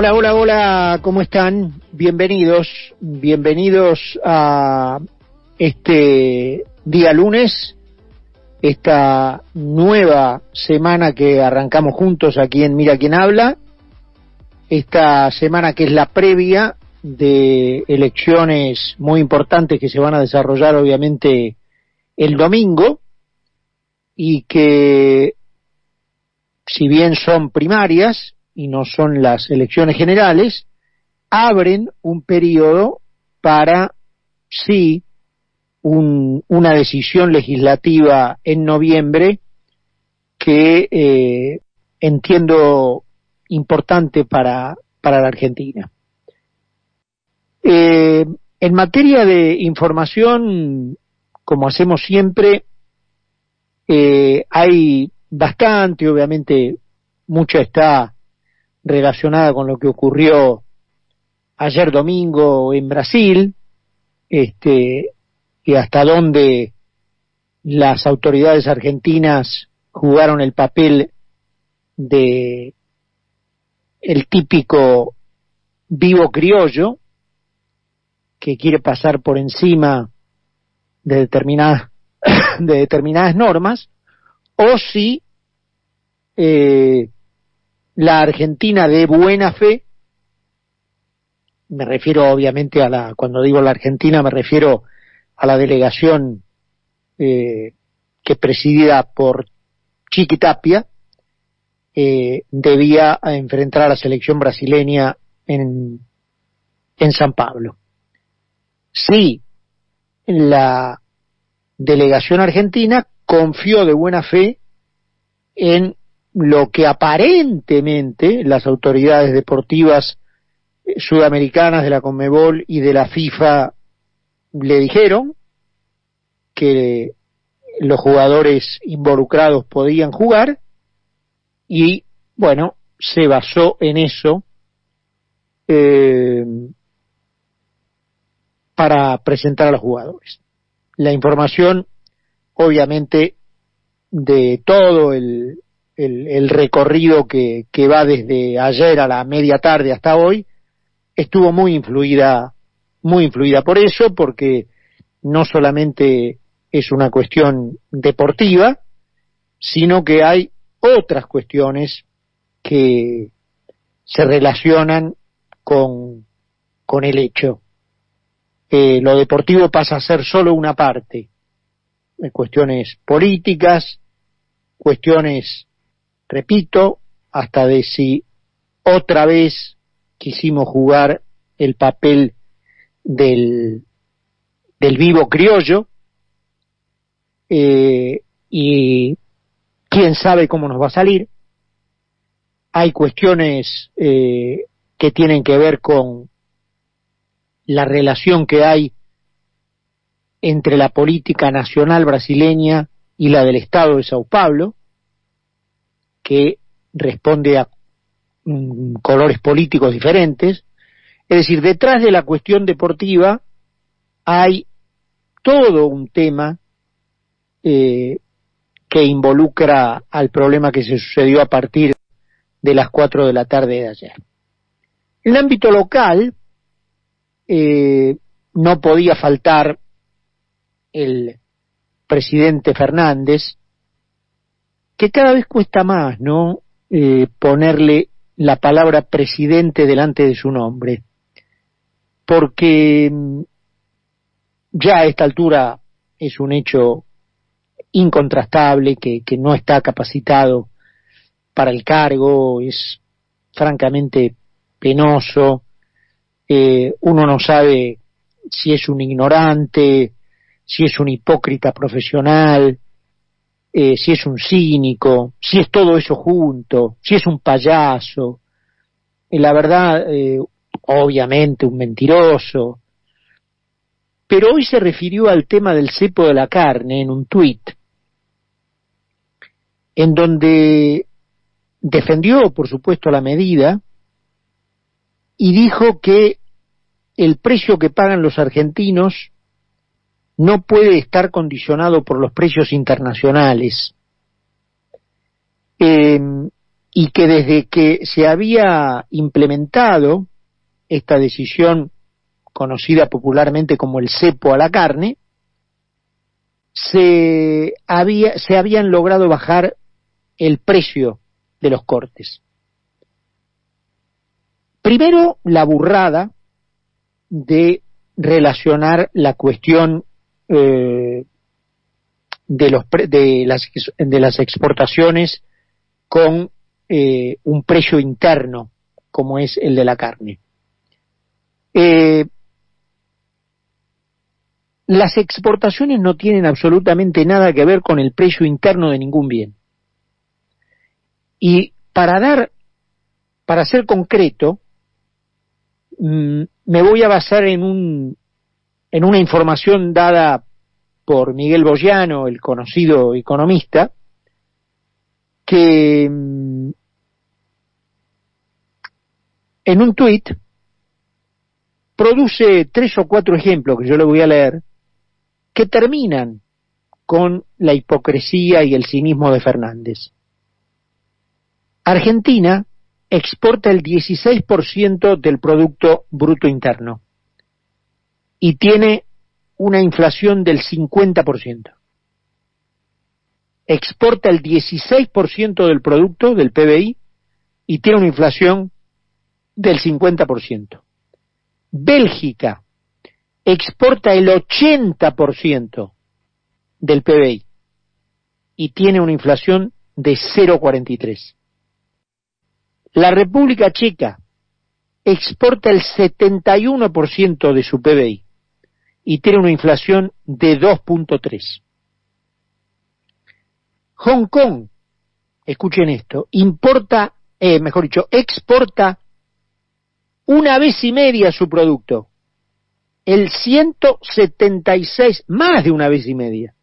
Hola, hola, hola, ¿cómo están? Bienvenidos, bienvenidos a este día lunes, esta nueva semana que arrancamos juntos aquí en Mira quién habla, esta semana que es la previa de elecciones muy importantes que se van a desarrollar obviamente el domingo y que si bien son primarias y no son las elecciones generales, abren un periodo para sí un, una decisión legislativa en noviembre que eh, entiendo importante para, para la Argentina. Eh, en materia de información, como hacemos siempre, eh, hay bastante, obviamente mucha está relacionada con lo que ocurrió ayer domingo en Brasil, este, y hasta dónde las autoridades argentinas jugaron el papel de el típico vivo criollo que quiere pasar por encima de determinadas de determinadas normas o si eh, la Argentina de buena fe me refiero obviamente a la cuando digo la Argentina me refiero a la delegación eh, que presidida por Chiquitapia eh, debía enfrentar a la selección brasileña en, en San Pablo. Sí, la delegación argentina confió de buena fe en lo que aparentemente las autoridades deportivas eh, sudamericanas de la Conmebol y de la FIFA le dijeron que los jugadores involucrados podían jugar y bueno, se basó en eso eh, para presentar a los jugadores. La información, obviamente, de todo el, el, el recorrido que, que va desde ayer a la media tarde hasta hoy, estuvo muy influida, muy influida por eso, porque no solamente es una cuestión deportiva, sino que hay otras cuestiones que se relacionan con, con el hecho. Eh, lo deportivo pasa a ser solo una parte, cuestiones políticas, cuestiones, repito, hasta de si otra vez quisimos jugar el papel del, del vivo criollo, eh, y quién sabe cómo nos va a salir. Hay cuestiones eh, que tienen que ver con la relación que hay entre la política nacional brasileña y la del Estado de Sao Paulo, que responde a mm, colores políticos diferentes. Es decir, detrás de la cuestión deportiva hay todo un tema eh, que involucra al problema que se sucedió a partir de las cuatro de la tarde de ayer. En el ámbito local, eh, no podía faltar el presidente Fernández, que cada vez cuesta más, ¿no? Eh, ponerle la palabra presidente delante de su nombre, porque mm, ya a esta altura es un hecho incontrastable, que, no está capacitado para el cargo, es francamente penoso, eh, uno no sabe si es un ignorante, si es un hipócrita profesional, eh, si es un cínico, si es todo eso junto, si es un payaso, y la verdad, eh, obviamente un mentiroso, pero hoy se refirió al tema del cepo de la carne en un tuit, en donde defendió, por supuesto, la medida y dijo que el precio que pagan los argentinos no puede estar condicionado por los precios internacionales. Eh, y que desde que se había implementado esta decisión conocida popularmente como el cepo a la carne, se, había, se habían logrado bajar el precio de los cortes. Primero, la burrada de relacionar la cuestión eh, de, las exportaciones con eh, un precio interno como es el de la carne. Eh, las exportaciones no tienen absolutamente nada que ver con el precio interno de ningún bien. Y para dar, para ser concreto, mm, me voy a basar en un, en una información dada por Miguel Boyano, el conocido economista, que mm, en un tuit produce tres o cuatro ejemplos que yo le voy a leer, que terminan con la hipocresía y el cinismo de Fernández. Argentina exporta el 16% del Producto Bruto Interno y tiene una inflación del 50%. Exporta el 16% del producto del PBI y tiene una inflación del 50%. Bélgica exporta el 80% del PBI y tiene una inflación de 0,43. La República Checa exporta el 71% de su PBI y tiene una inflación de 2.3. Hong Kong, escuchen esto, importa, eh, mejor dicho, exporta una vez y media su producto el 176, más de una vez y media,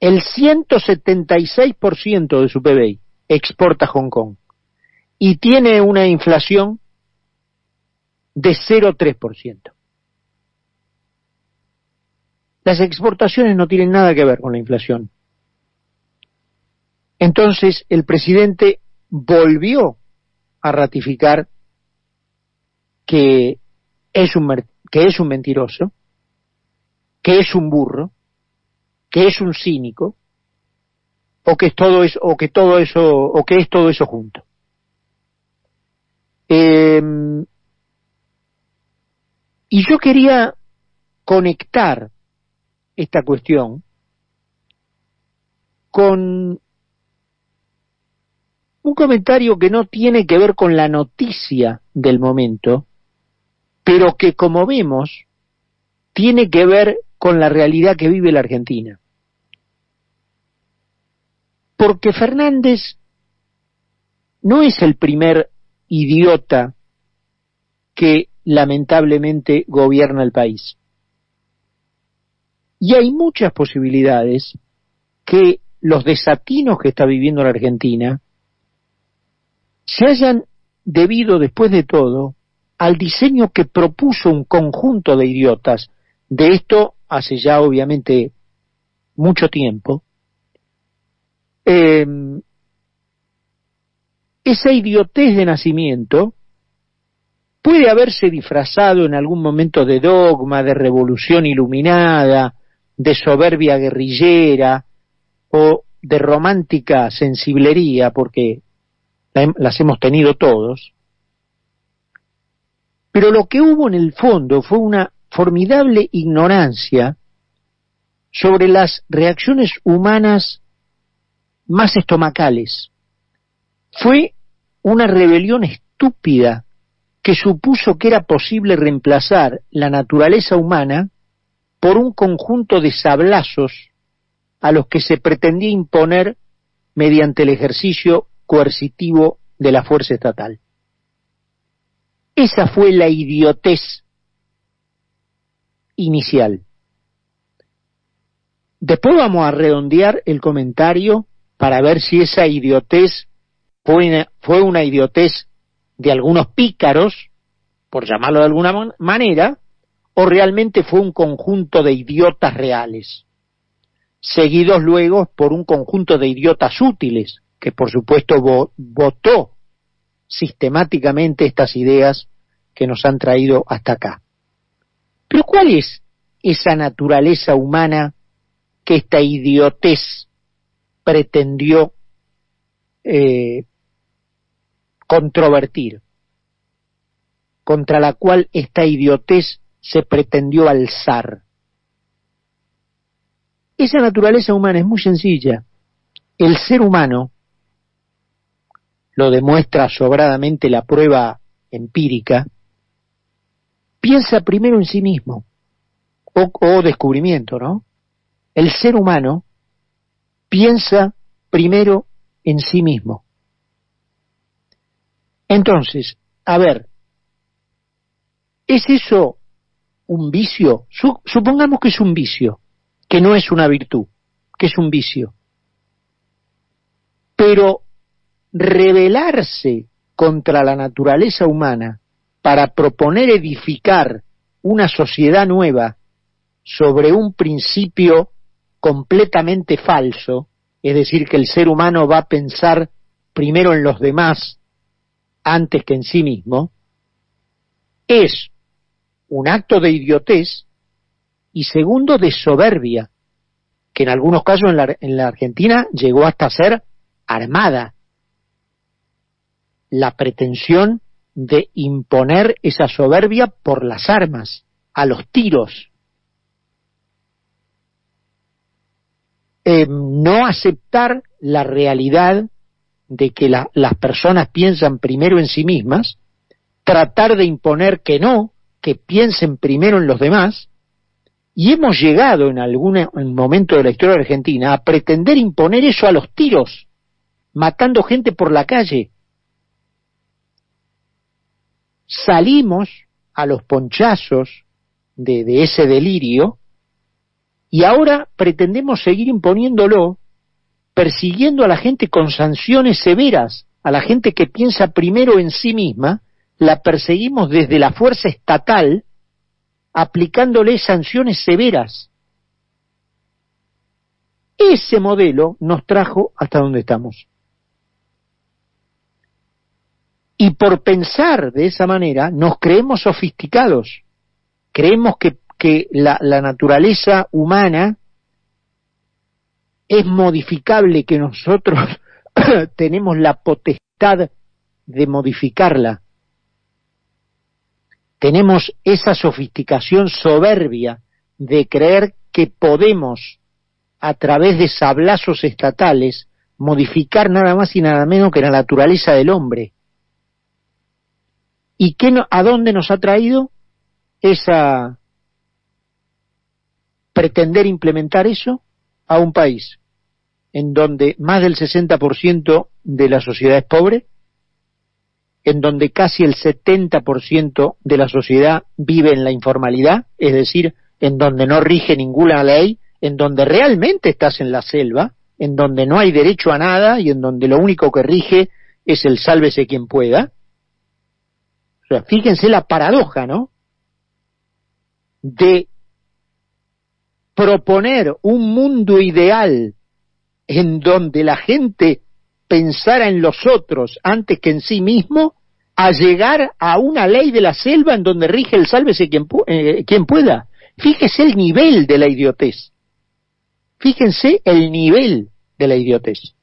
el 176% de su PBI exporta a Hong Kong y tiene una inflación de 0,3%. Las exportaciones no tienen nada que ver con la inflación. Entonces el presidente volvió a ratificar que es un, que es un mentiroso, que es un burro, que es un cínico, o que es todo eso, o que todo eso, o que es todo eso junto. Em, y yo quería conectar esta cuestión con un comentario que no tiene que ver con la noticia del momento, pero que como vemos tiene que ver con la realidad que vive la Argentina. Porque Fernández no es el primer idiota que lamentablemente gobierna el país. Y hay muchas posibilidades que los desatinos que está viviendo la Argentina se hayan debido después de todo al diseño que propuso un conjunto de idiotas, de esto hace ya obviamente mucho tiempo, em, esa idiotez de nacimiento puede haberse disfrazado en algún momento de dogma, de revolución iluminada, de soberbia guerrillera o de romántica sensiblería, porque las hemos tenido todos, pero lo que hubo en el fondo fue una formidable ignorancia sobre las reacciones humanas más estomacales. Fue una rebelión estúpida que supuso que era posible reemplazar la naturaleza humana por un conjunto de sablazos a los que se pretendía imponer mediante el ejercicio coercitivo de la fuerza estatal. Esa fue la idiotez inicial. Después vamos a redondear el comentario para ver si esa idiotez fue una, fue una idiotez de algunos pícaros, por llamarlo de alguna manera, o realmente fue un conjunto de idiotas reales, seguidos luego por un conjunto de idiotas útiles, que por supuesto votó sistemáticamente estas ideas que nos han traído hasta acá. Pero ¿cuál es esa naturaleza humana que esta idiotez pretendió eh, controvertir, contra la cual esta idiotez se pretendió alzar. Esa naturaleza humana es muy sencilla. El ser humano, lo demuestra sobradamente la prueba empírica, piensa primero en sí mismo, o, o descubrimiento, ¿no? El ser humano piensa primero en sí mismo. Entonces, a ver, ¿es eso un vicio? supongamos que es un vicio, que no es una virtud, que es un vicio. Pero rebelarse contra la naturaleza humana para proponer edificar una sociedad nueva sobre un principio completamente falso, es decir, que el ser humano va a pensar primero en los demás antes que en sí mismo, es un acto de idiotez y segundo de soberbia, que en algunos casos en la, en la Argentina llegó hasta ser armada. La pretensión de imponer esa soberbia por las armas, a los tiros. Eh, no aceptar la realidad de que las personas piensan primero en sí mismas, tratar de imponer que no, que piensen primero en los demás, y hemos llegado en algún momento de la historia argentina a pretender imponer eso a los tiros, matando gente por la calle. Salimos a los ponchazos de, de ese delirio y ahora pretendemos seguir imponiéndolo persiguiendo a la gente con sanciones severas, a la gente que piensa primero en sí misma, la perseguimos desde la fuerza estatal, aplicándole sanciones severas. Ese modelo nos trajo hasta donde estamos. Y por pensar de esa manera nos creemos sofisticados, creemos que, la naturaleza humana es modificable, que nosotros tenemos la potestad de modificarla. Tenemos esa sofisticación soberbia de creer que podemos, a través de sablazos estatales, modificar nada más y nada menos que la naturaleza del hombre. ¿Y qué a dónde nos ha traído esa pretender implementar eso? a un país en donde más del 60% de la sociedad es pobre, en donde casi el 70% de la sociedad vive en la informalidad, es decir, en donde no rige ninguna ley, en donde realmente estás en la selva, en donde no hay derecho a nada y en donde lo único que rige es el sálvese quien pueda. O sea, fíjense la paradoja, ¿no? De proponer un mundo ideal en donde la gente pensara en los otros antes que en sí mismo, a llegar a una ley de la selva en donde rige el sálvese quien, eh, pueda. Fíjese el nivel de la idiotez. Fíjense el nivel de la idiotez.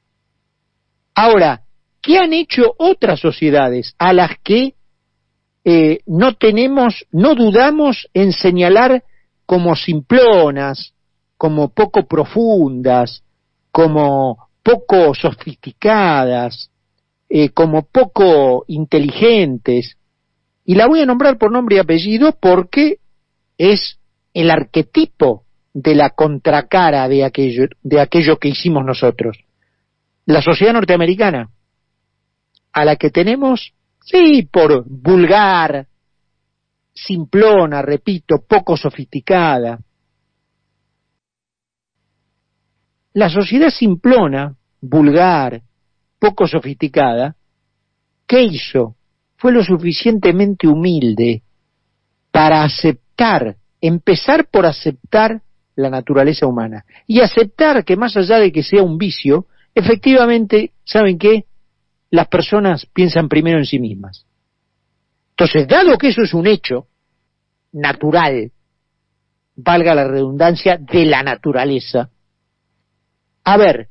Ahora, ¿qué han hecho otras sociedades a las que eh, no tenemos, no dudamos en señalar como simplonas, como poco profundas, como poco sofisticadas, eh, como poco inteligentes, y la voy a nombrar por nombre y apellido porque es el arquetipo de la contracara de aquello, de aquello que hicimos nosotros. La sociedad norteamericana, a la que tenemos, sí, por vulgar, simplona, repito, poco sofisticada. La sociedad simplona, vulgar, poco sofisticada, ¿qué hizo? Fue lo suficientemente humilde para aceptar, empezar por aceptar la naturaleza humana y aceptar que más allá de que sea un vicio, efectivamente, ¿saben qué? Las personas piensan primero en sí mismas. Entonces, dado que eso es un hecho natural, valga la redundancia, de la naturaleza, a ver,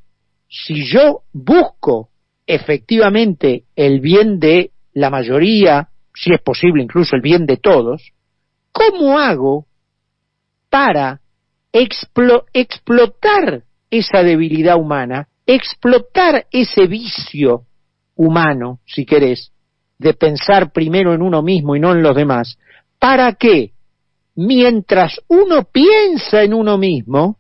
si yo busco efectivamente el bien de la mayoría, si es posible incluso el bien de todos, ¿cómo hago para explotar esa debilidad humana, explotar ese vicio humano, si querés, de pensar primero en uno mismo y no en los demás, para que mientras uno piensa en uno mismo,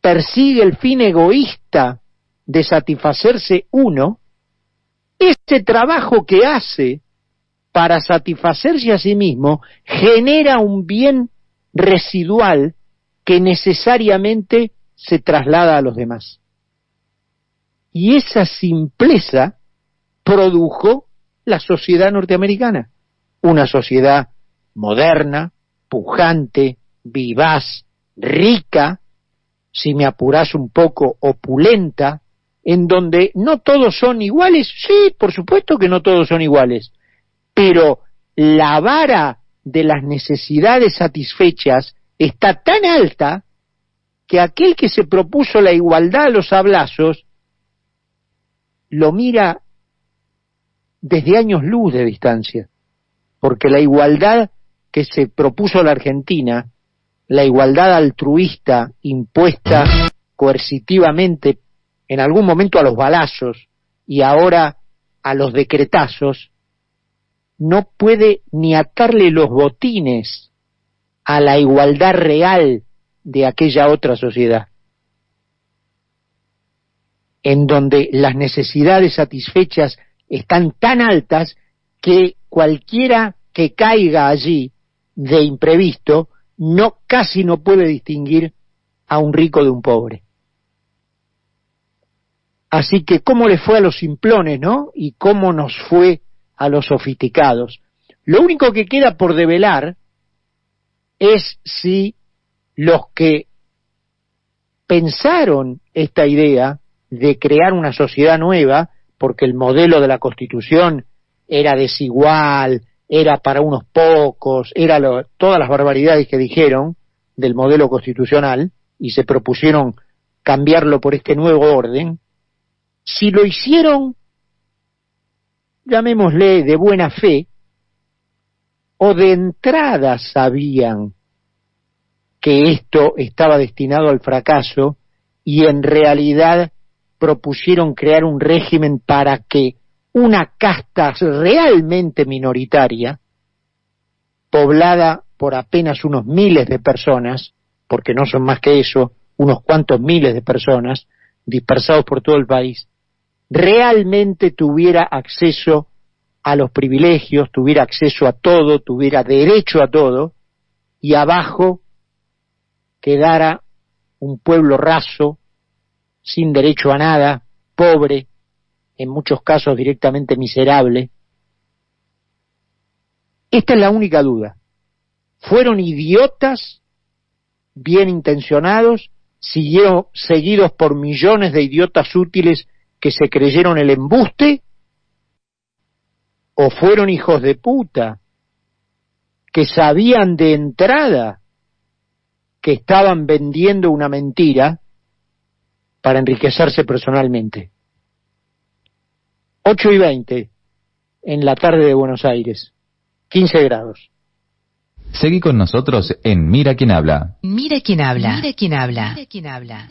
persigue el fin egoísta de satisfacerse uno, ese trabajo que hace para satisfacerse a sí mismo genera un bien residual que necesariamente se traslada a los demás. Y esa simpleza produjo la sociedad norteamericana, una sociedad moderna, pujante, vivaz, rica, si me apuras un poco, opulenta, en donde no todos son iguales, sí, por supuesto que no todos son iguales, pero la vara de las necesidades satisfechas está tan alta que aquel que se propuso la igualdad a los abrazos lo mira desde años luz de distancia, porque la igualdad que se propuso la Argentina, la igualdad altruista impuesta coercitivamente en algún momento a los balazos y ahora a los decretazos, no puede ni atarle los botines a la igualdad real de aquella otra sociedad, en donde las necesidades satisfechas están tan altas que cualquiera que caiga allí de imprevisto no casi no puede distinguir a un rico de un pobre. Así que cómo le fue a los simplones, ¿no? Y cómo nos fue a los sofisticados. Lo único que queda por develar es si los que pensaron esta idea de crear una sociedad nueva, porque el modelo de la Constitución era desigual, era para unos pocos, era todas las barbaridades que dijeron del modelo constitucional y se propusieron cambiarlo por este nuevo orden, si lo hicieron llamémosle de buena fe, o de entrada sabían que esto estaba destinado al fracaso y en realidad propusieron crear un régimen para que una casta realmente minoritaria, poblada por apenas unos miles de personas, porque no son más que eso, unos cuantos miles de personas, dispersados por todo el país, realmente tuviera acceso a los privilegios, tuviera acceso a todo, tuviera derecho a todo, y abajo quedara un pueblo raso, sin derecho a nada, pobre, en muchos casos directamente miserable. Esta es la única duda. ¿Fueron idiotas, bien intencionados, siguieron, seguidos por millones de idiotas útiles que se creyeron el embuste o fueron hijos de puta que sabían de entrada que estaban vendiendo una mentira para enriquecerse personalmente. 8 y 20 en la tarde de Buenos Aires, 15 grados. Seguí con nosotros en Mira quién habla. Mira quién habla. Mira quién habla. Mira quién habla.